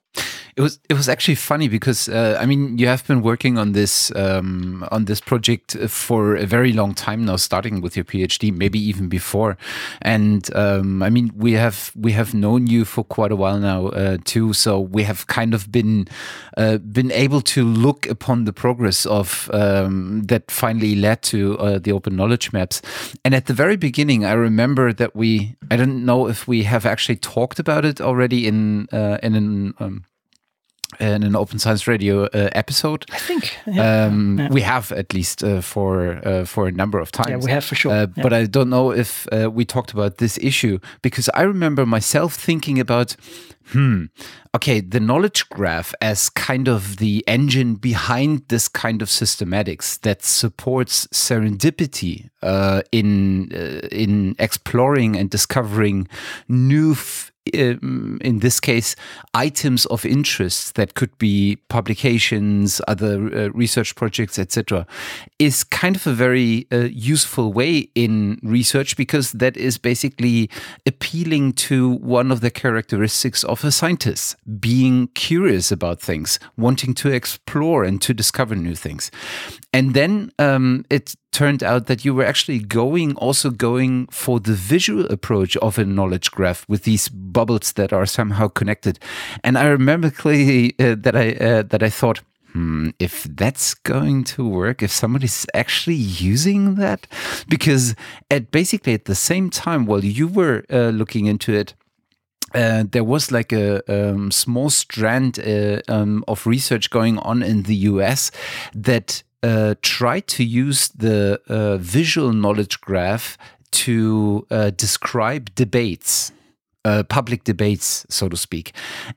S2: It was it was actually funny because uh, I mean you have been working on this um, on this project for a very long time now, starting with your PhD, maybe even before. And um, I mean we have we have known you for quite a while now uh, too, so we have kind of been uh, been able to look upon the progress of um, that finally led to uh, the open knowledge maps. And at the very beginning, I remember that we I don't know if we have actually talked about it already in uh, in an um, in an Open Science Radio uh, episode.
S1: I think yeah.
S2: Um, yeah. we have at least uh, for uh, for a number of times.
S1: Yeah, we have for sure.
S2: Uh, yeah. But I don't know if uh, we talked about this issue because I remember myself thinking about, hmm, okay, the knowledge graph as kind of the engine behind this kind of systematics that supports serendipity uh, in in exploring and discovering new in this case, items of interest that could be publications, other uh, research projects, etc., is kind of a very uh, useful way in research because that is basically appealing to one of the characteristics of a scientist being curious about things, wanting to explore and to discover new things. And then um, it turned out that you were actually going also going for the visual approach of a knowledge graph with these bubbles that are somehow connected. And I remember clearly uh, that I uh, that I thought. Hmm, if that's going to work, if somebody's actually using that, because at basically at the same time while you were uh, looking into it, uh, there was like a um, small strand uh, um, of research going on in the US that uh, tried to use the uh, visual knowledge graph to uh, describe debates uh, public debates, so to speak.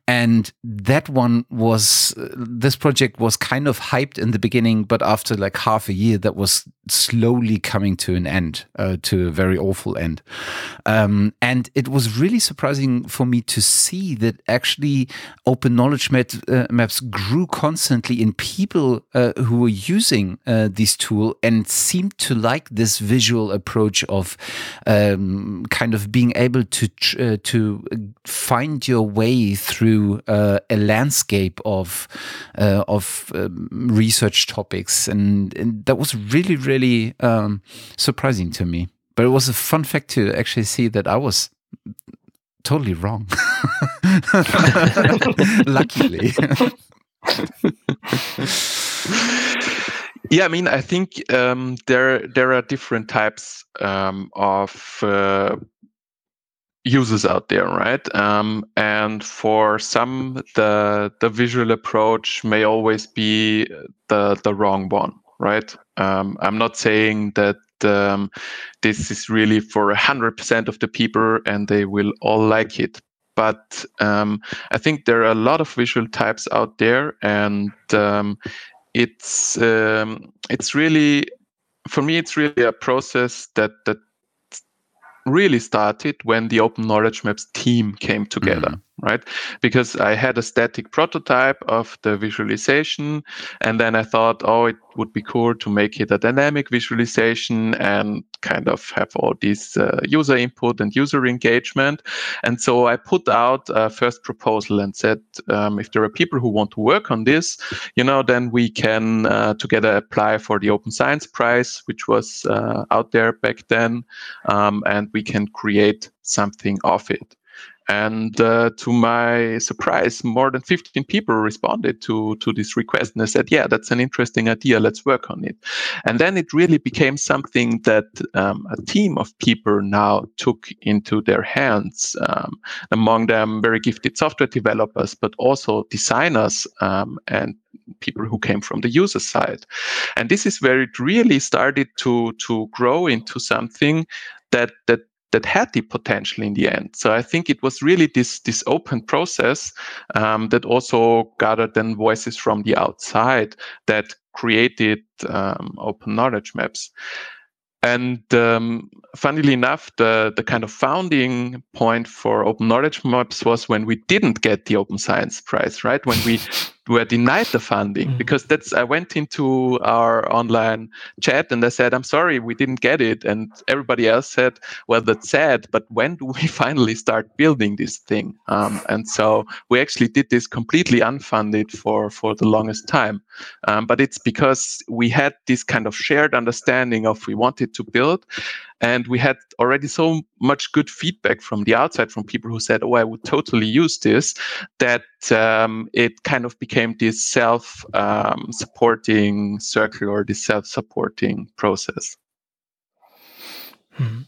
S2: And that one was, this project was kind of hyped in the beginning, but after like half a year, that was slowly coming to an end, uh, to a very awful end. Um, and it was really surprising for me to see that actually open knowledge uh, maps grew constantly in people uh, who were using uh, this tool and seemed to like this visual approach of um, kind of being able to, to find your way through uh, a landscape of uh, of um, research topics, and, and, that was really really um, surprising to me. But it was a fun fact to actually see that I was totally wrong. Luckily.
S3: Yeah, I mean, I think um, there there are different types um, of uh, users out there, right? Um, and for some, the the visual approach may always be the the wrong one, right? Um, I'm not saying that um, this is really for hundred percent of the people and they will all like it, but um, I think there are a lot of visual types out there, and um, it's um, it's really for me it's really a process that that really started when the Open Knowledge Maps team came together. Mm-hmm right? Because I had a static prototype of the visualization, and then I thought, oh, it would be cool to make it a dynamic visualization and kind of have all these uh, user input and user engagement. And so I put out a first proposal and said, um, if there are people who want to work on this, you know, then we can uh, together apply for the Open Science Prize, which was uh, out there back then, um, and we can create something of it. And uh, to my surprise, more than 15 people responded to, to this request and they said, Yeah, that's an interesting idea. Let's work on it. And then it really became something that um, a team of people now took into their hands. Um, among them, very gifted software developers, but also designers um, and people who came from the user side. And this is where it really started to, to grow into something that, that that had the potential in the end. So I think it was really this this open process um, that also gathered then voices from the outside that created um, open knowledge maps. And um, funnily enough, the, the kind of founding point for Open Knowledge Maps was when we didn't get the Open Science Prize, right? When we were denied the funding mm-hmm. because that's I went into our online chat and I said, I'm sorry, we didn't get it. And everybody else said, well, that's sad, but when do we finally start building this thing? Um, and so we actually did this completely unfunded for, for the longest time. Um, but it's because we had this kind of shared understanding of we wanted to build and we had already so much good feedback from the outside from people who said, Oh, I would totally use this, that um, it kind of became this self um, supporting circle or this self supporting process.
S1: Hmm.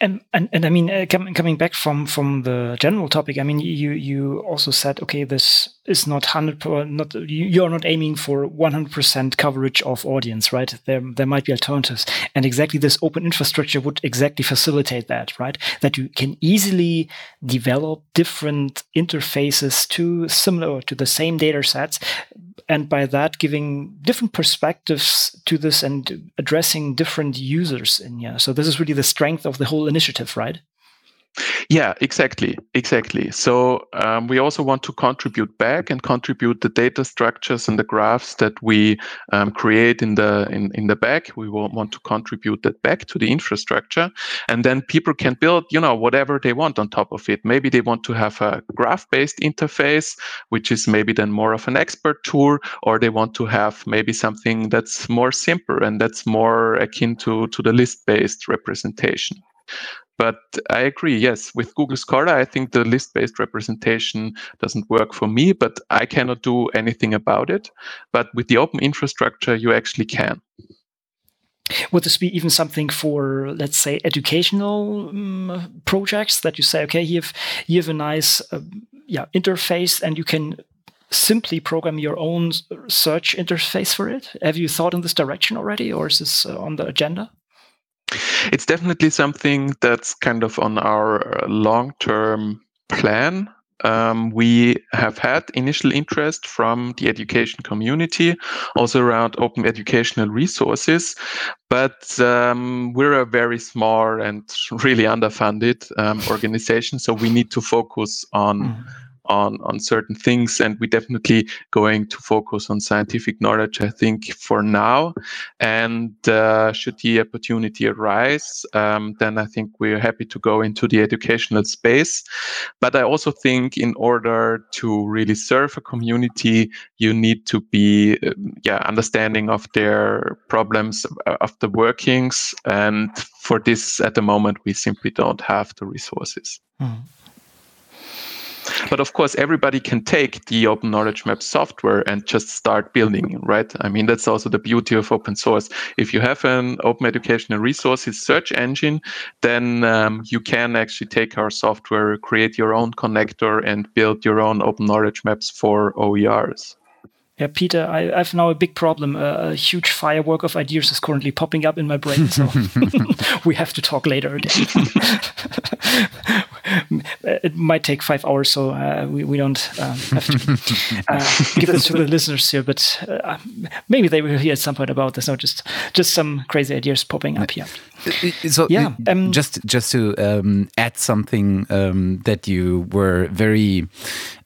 S1: And, and and I mean, uh, com- coming back from from the general topic, I mean, you you also said, okay, this is not hundred not you are not aiming for one hundred percent coverage of audience, right? There there might be alternatives, and exactly this open infrastructure would exactly facilitate that, right? That you can easily develop different interfaces to similar to the same data sets and by that giving different perspectives to this and addressing different users in here. So this is really the strength of the whole initiative, right?
S3: Yeah, exactly, exactly. So um, we also want to contribute back and contribute the data structures and the graphs that we um, create in the in, in the back. We want to contribute that back to the infrastructure, and then people can build, you know, whatever they want on top of it. Maybe they want to have a graph-based interface, which is maybe then more of an expert tool, or they want to have maybe something that's more simple and that's more akin to to the list-based representation. But I agree, yes, with Google Scholar, I think the list based representation doesn't work for me, but I cannot do anything about it. But with the open infrastructure, you actually can.
S1: Would this be even something for, let's say, educational um, projects that you say, okay, you have you have a nice, uh, yeah, interface, and you can simply program your own search interface for it? Have you thought in this direction already, or is this uh, on the agenda?
S3: It's definitely something that's kind of on our uh, long term plan. Um, we have had initial interest from the education community, also around open educational resources, but um, we're a very small and really underfunded um, organization, so we need to focus on. Mm on on certain things and we're definitely going to focus on scientific knowledge i think for now. And uh, should the opportunity arise um, then i think we're happy to go into the educational space. But i also think in order to really serve a community you need to be um, yeah understanding of their problems uh, of the workings. And for this at the moment we simply don't have the resources. Mm. But of course, everybody can take the Open Knowledge Map software and just start building, right? I mean, that's also the beauty of open source. If you have an open educational resources search engine, then um, you can actually take our software, create your own connector, and build your own open knowledge maps for OERs.
S1: Yeah, Peter, I, I have now a big problem. Uh, a huge firework of ideas is currently popping up in my brain, so we have to talk later again. it might take five hours, so uh, we, we don't um, have to uh, give this to the listeners here, but uh, maybe they will hear at some point about this. No, just just some crazy ideas popping up here.
S2: So yeah, um, just just to um, add something um, that you were very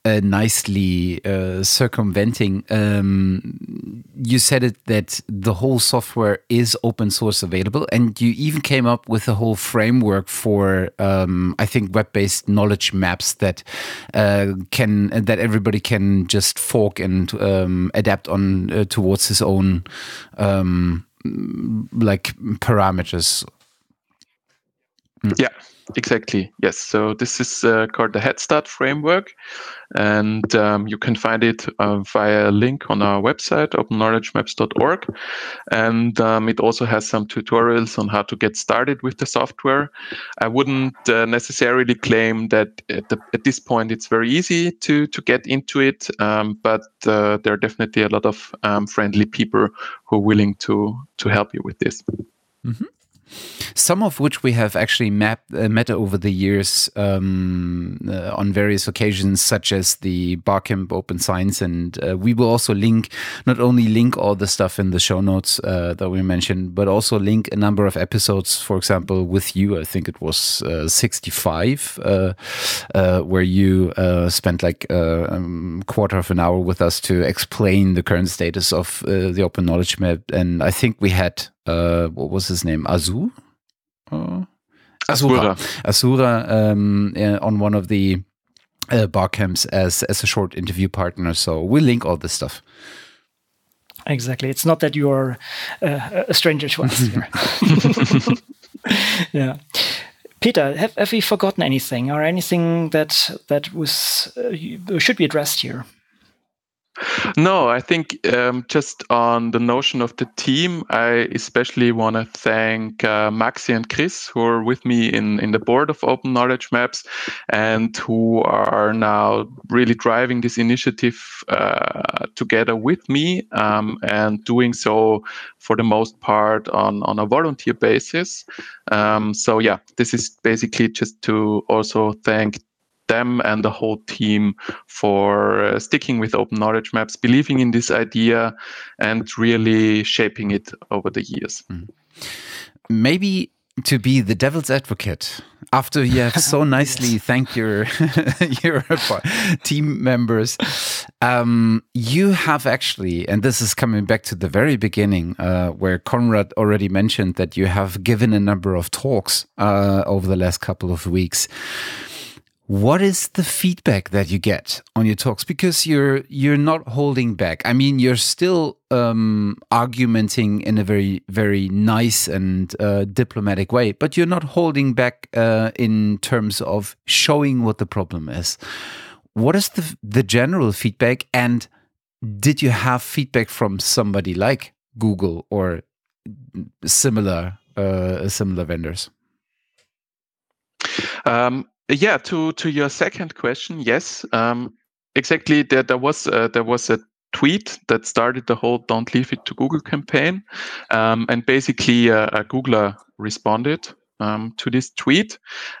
S2: uh, nicely uh, circumventing. Um, you said it that the whole software is open source available, and you even came up with a whole framework for, um, I think, web-based knowledge maps that uh, can that everybody can just fork and um, adapt on uh, towards his own um, like parameters. Mm.
S3: Yeah, exactly. Yes. So this is uh, called the Head Start framework, and um, you can find it uh, via a link on our website, openknowledgemaps.org. And um, it also has some tutorials on how to get started with the software. I wouldn't uh, necessarily claim that at, the, at, this point it's very easy to to get into it, um, but uh, there are definitely a lot of um, friendly people who are willing to to help you with this.
S2: Mm-hmm. Some of which we have actually mapped, uh, met over the years um, uh, on various occasions, such as the Barcamp Open Science. And uh, we will also link, not only link all the stuff in the show notes uh, that we mentioned, but also link a number of episodes, for example, with you. I think it was uh, 65, uh, where you spent like a um, quarter of an hour with us to explain the current status of the Open Knowledge Map. And I think we had, what was his name? Azu? Uh, Asura. Asura um, on one of the uh, bar camps as as a short interview partner. So we'll link all this stuff.
S1: Exactly. It's not that you are uh, a stranger to us here. yeah. Peter, have, have we forgotten anything or anything that that was uh, should be addressed here?
S3: No, I think um, just on the notion of the team, I especially want to thank uh, Maxi and Chris, who are with me in, in the board of Open Knowledge Maps and who are now really driving this initiative uh, together with me um, and doing so for the most part on, on a volunteer basis. Um, so, yeah, this is basically just to also thank them and the whole team for uh, sticking with open knowledge maps, believing in this idea, and really shaping it over the years. Mm.
S2: Maybe to be the devil's advocate after you have so nicely thanked your your team members um, you have actually and this is coming back to the very beginning uh, where Konrad already mentioned that you have given a number of talks uh, over the last couple of weeks what is the feedback that you get on your talks? Because you're you're not holding back. I mean you're still um, argumenting in a very very nice and uh, diplomatic way but you're not holding back uh, in terms of showing what the problem is. What is the the general feedback? And did you have feedback from somebody like google or similar uh, similar vendors?
S3: Um, yeah, to to your second question, yes, um, exactly. There there was uh, there was a tweet that started the whole "Don't Leave It to Google" campaign, um, and basically uh, a Googler responded um, to this tweet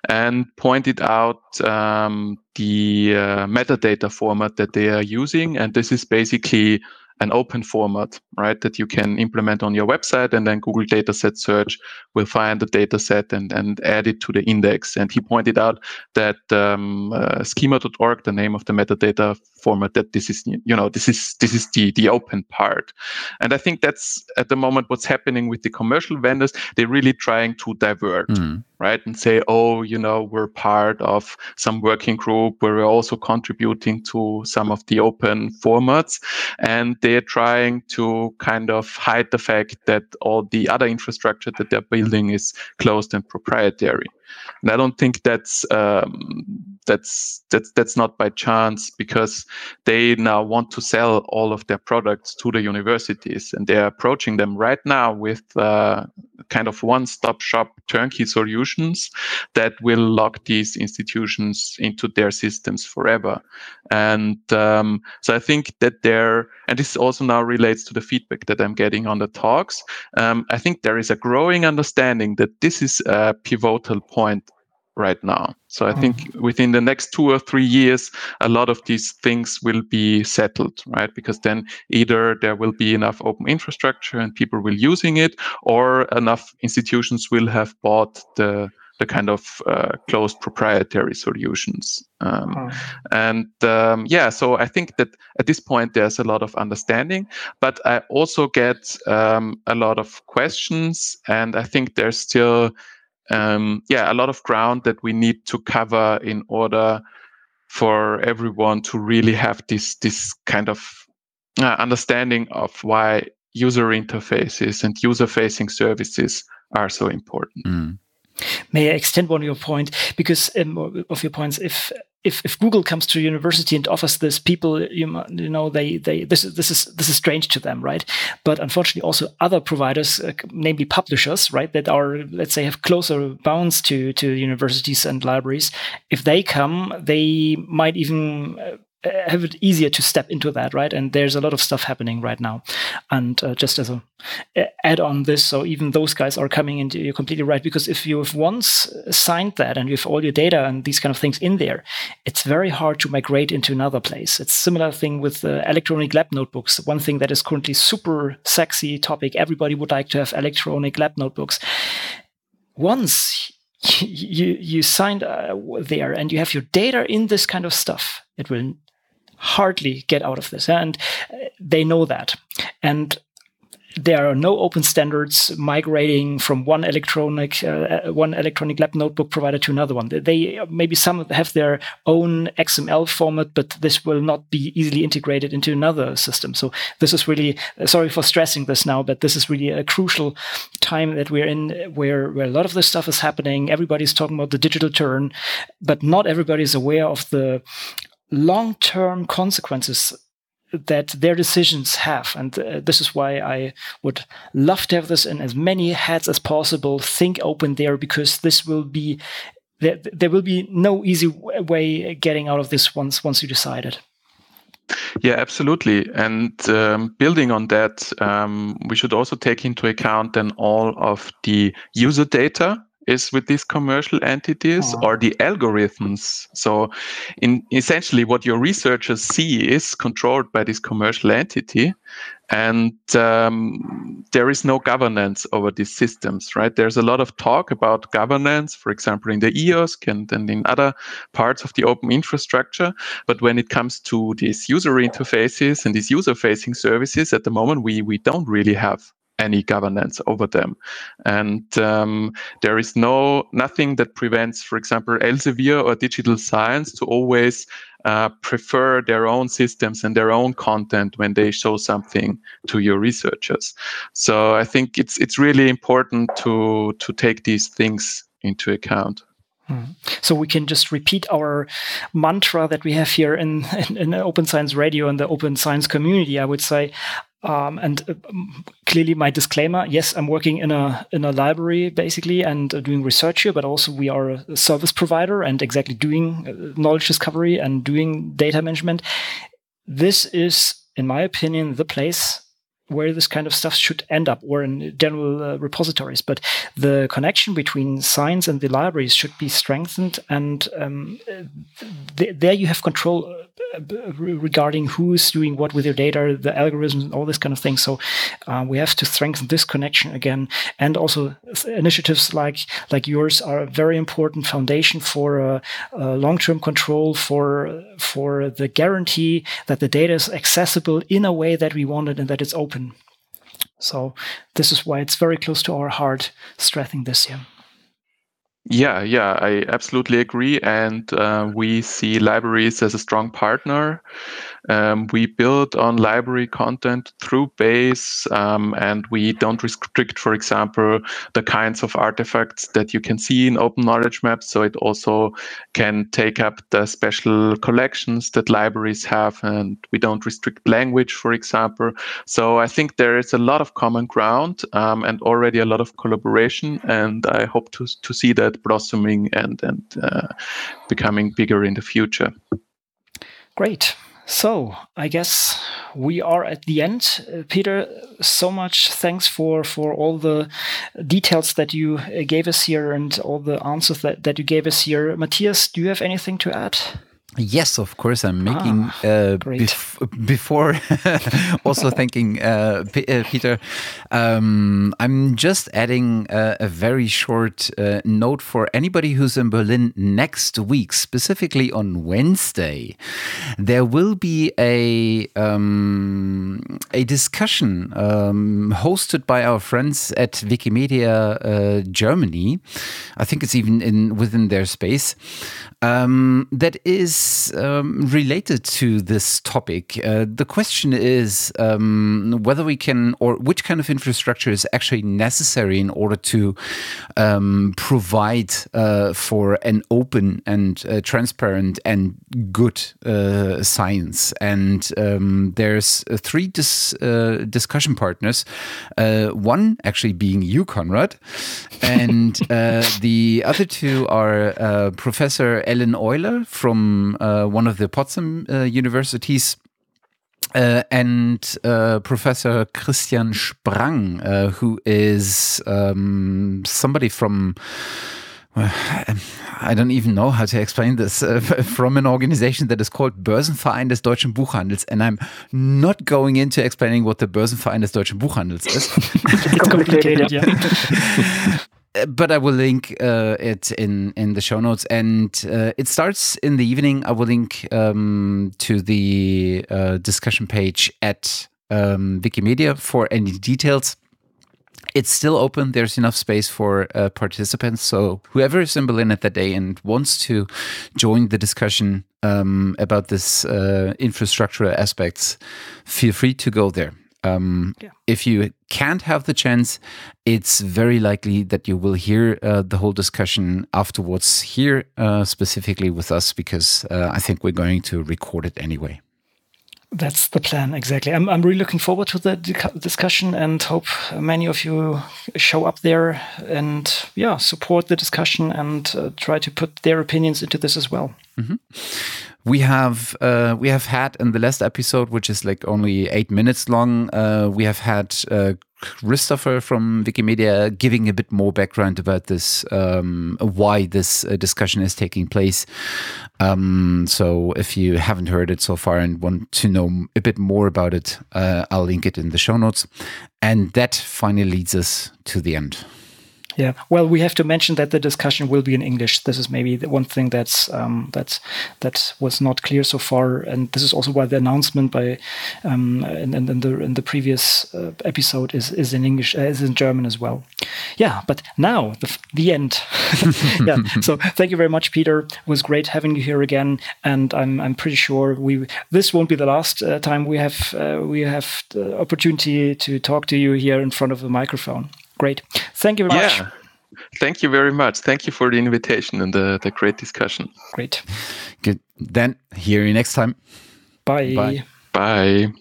S3: and pointed out um, the uh, metadata format that they are using, and this is basically an open format, right, that you can implement on your website, and then Google Dataset Search will find the dataset and, and add it to the index. And he pointed out that um, uh, schema.org, the name of the metadata format, that this is, you know, this is this is the the open part. And I think that's at the moment what's happening with the commercial vendors. They're really trying to divert. Mm right? And say, oh, you know, we're part of some working group where we're also contributing to some of the open formats. And they're trying to kind of hide the fact that all the other infrastructure that they're building is closed and proprietary. And I don't think that's um, that's that's that's not by chance because they now want to sell all of their products to the universities, and they're approaching them right now with uh, kind of one-stop shop turnkey solutions that will lock these institutions into their systems forever. And um, so I think that there, and this also now relates to the feedback that I'm getting on the talks. Um, I think there is a growing understanding that this is a pivotal point right now. So I think mm-hmm. within the next two or three years, a lot of these things will be settled, right? Because then either there will be enough open infrastructure and people will using it, or enough institutions will have bought the the kind of uh, closed proprietary solutions. Um, oh. And um, yeah, so I think that at this point there's a lot of understanding, but I also get um, a lot of questions, and I think there's still um, yeah, a lot of ground that we need to cover in order for everyone to really have this this kind of uh, understanding of why user interfaces and user facing services are so important. Mm.
S1: May I extend one of your point because um, of your points? If if, if Google comes to university and offers this, people you, you know they they this is this is this is strange to them, right? But unfortunately, also other providers, uh, namely publishers, right, that are let's say have closer bounds to to universities and libraries. If they come, they might even uh, have it easier to step into that, right? And there's a lot of stuff happening right now. And uh, just as a add on this, so even those guys are coming into. You're completely right because if you have once signed that and you have all your data and these kind of things in there, it's very hard to migrate into another place. It's similar thing with uh, electronic lab notebooks. One thing that is currently super sexy topic. Everybody would like to have electronic lab notebooks. Once you you signed uh, there and you have your data in this kind of stuff, it will hardly get out of this. And uh, they know that. And there are no open standards migrating from one electronic uh, uh one electronic lab notebook provider to another one. They maybe some have their own XML format, but this will not be easily integrated into another system. So this is really uh, sorry for stressing this now, but this is really a crucial time that we're in, where where a lot of this stuff is happening. Everybody's talking about the digital turn, but not everybody is aware of the long term consequences that their decisions have. And uh, this is why I would love to have this in as many heads as possible. Think open there because this will be there, there will be no easy way getting out of this once once you decide it.
S3: Yeah, absolutely. And um, building on that, um, we should also take into account then all of the user data is with these commercial entities oh. or the algorithms. So, in essentially, what your researchers see is controlled by this commercial entity, and um, there is no governance over these systems. Right? There's a lot of talk about governance, for example, in the EOSC and, and in other parts of the open infrastructure. But when it comes to these user interfaces and these user-facing services, at the moment we we don't really have any governance over them. And um, there is no nothing that prevents, for example, Elsevier or digital science to always uh, prefer their own systems and their own content when they show something to your researchers. So I think it's it's really important to to take these things into account.
S1: Hmm. So we can just repeat our mantra that we have here in, in, in, Open Science Radio and the Open Science community. I would say um, and uh, clearly, my disclaimer: yes, I'm working in a in a library basically and uh, doing research here, but also we are a service provider and exactly doing uh, knowledge discovery and doing data management. This is, in my opinion, the place where this kind of stuff should end up or in general uh, repositories but the connection between science and the libraries should be strengthened and um, th there you have control uh, regarding who's doing what with your data the algorithms and all this kind of thing. So uh, we have to strengthen this connection again. And also initiatives like like yours are a very important foundation for uh, long-term control for for the guarantee that the data is accessible in a way that we want it and that it's open so this is why it's very close to our heart, stressing this here.
S3: Yeah, yeah, I absolutely agree. And uh, we see libraries as a strong partner um, we build on library content through Base, um, and we don't restrict, for example, the kinds of artifacts that you can see in Open Knowledge Maps. So it also can take up the special collections that libraries have, and we don't restrict language, for example. So I think there is a lot of common ground um, and already a lot of collaboration, and I hope to to see that blossoming and and uh, becoming bigger in the future.
S1: Great. So I guess we are at the end. Uh, Peter, so much thanks for for all the details that you uh, gave us here and all the answers that, that you gave us here. Matthias, do you have anything to add?
S2: Yes, of course. I'm making ah, uh, bef before also thanking uh, uh, Peter. Um, I'm just adding a very short uh, note for anybody who's in Berlin next week, specifically on Wednesday. There will be a um, a discussion um, hosted by our friends at Wikimedia uh, Germany. I think it's even in within their space um, that is um, related to this topic. Uh, the question is um, whether we can, or which kind of infrastructure is actually necessary in order to um, provide uh, for an open and uh, transparent and good uh, science. And um, there's uh, three dis uh, discussion partners. one actually being you, Konrad, and the other two are Professor Ellen Euler from from uh, one of the Potsdam uh, universities. Uh, and uh, Professor Christian Sprang, uh, who is um, somebody from. I don't even know how to explain this uh, from an organization that is called Börsenverein des Deutschen Buchhandels, and I'm not going into explaining what the Börsenverein des Deutschen Buchhandels is.
S1: it's complicated, yeah.
S2: but I will link uh, it in in the show notes, and uh, it starts in the evening. I will link um, to the uh, discussion page at um, Wikimedia for any details. It's still open. There's enough space for uh, participants. So whoever is in Berlin at that day and wants to join the discussion um, about this uh, infrastructure aspects, feel free to go there. Um, yeah. If you can't have the chance, it's very likely that you will hear uh, the whole discussion afterwards here, uh, specifically with us, because uh, I think we're going to record it anyway.
S1: That's the plan, exactly. I'm, I'm really looking forward to the discussion and hope many of you show up there and, yeah, support the discussion and uh, try to put their opinions into this as well.
S2: Mm -hmm we have uh, we have had in the last episode, which is like only eight minutes long, uh, we have had uh, Christopher from Wikimedia giving a bit more background about this, um, why this uh, discussion is taking place. Um, so if you haven't heard it so far and want to know a bit more about it, uh, I'll link it in the show notes. And that finally leads us to the end.
S1: Yeah, well, we have to mention that the discussion will be in English. This is maybe the one thing that's um, that's that was not clear so far, and this is also why the announcement by um, in, in, the in the previous uh, episode is is in English, uh, is in German as well. Yeah, but now the the end. yeah. So thank you very much, Peter. It was great having you here again, and I'm I'm pretty sure we this won't be the last uh, time we have uh, we have the opportunity to talk to you here in front of the microphone. Great. Thank you very yeah. much.
S3: Thank you very much. Thank you for the invitation and the, the great discussion.
S1: Great.
S2: Good. Then, hear you next time.
S1: Bye.
S3: Bye. Bye.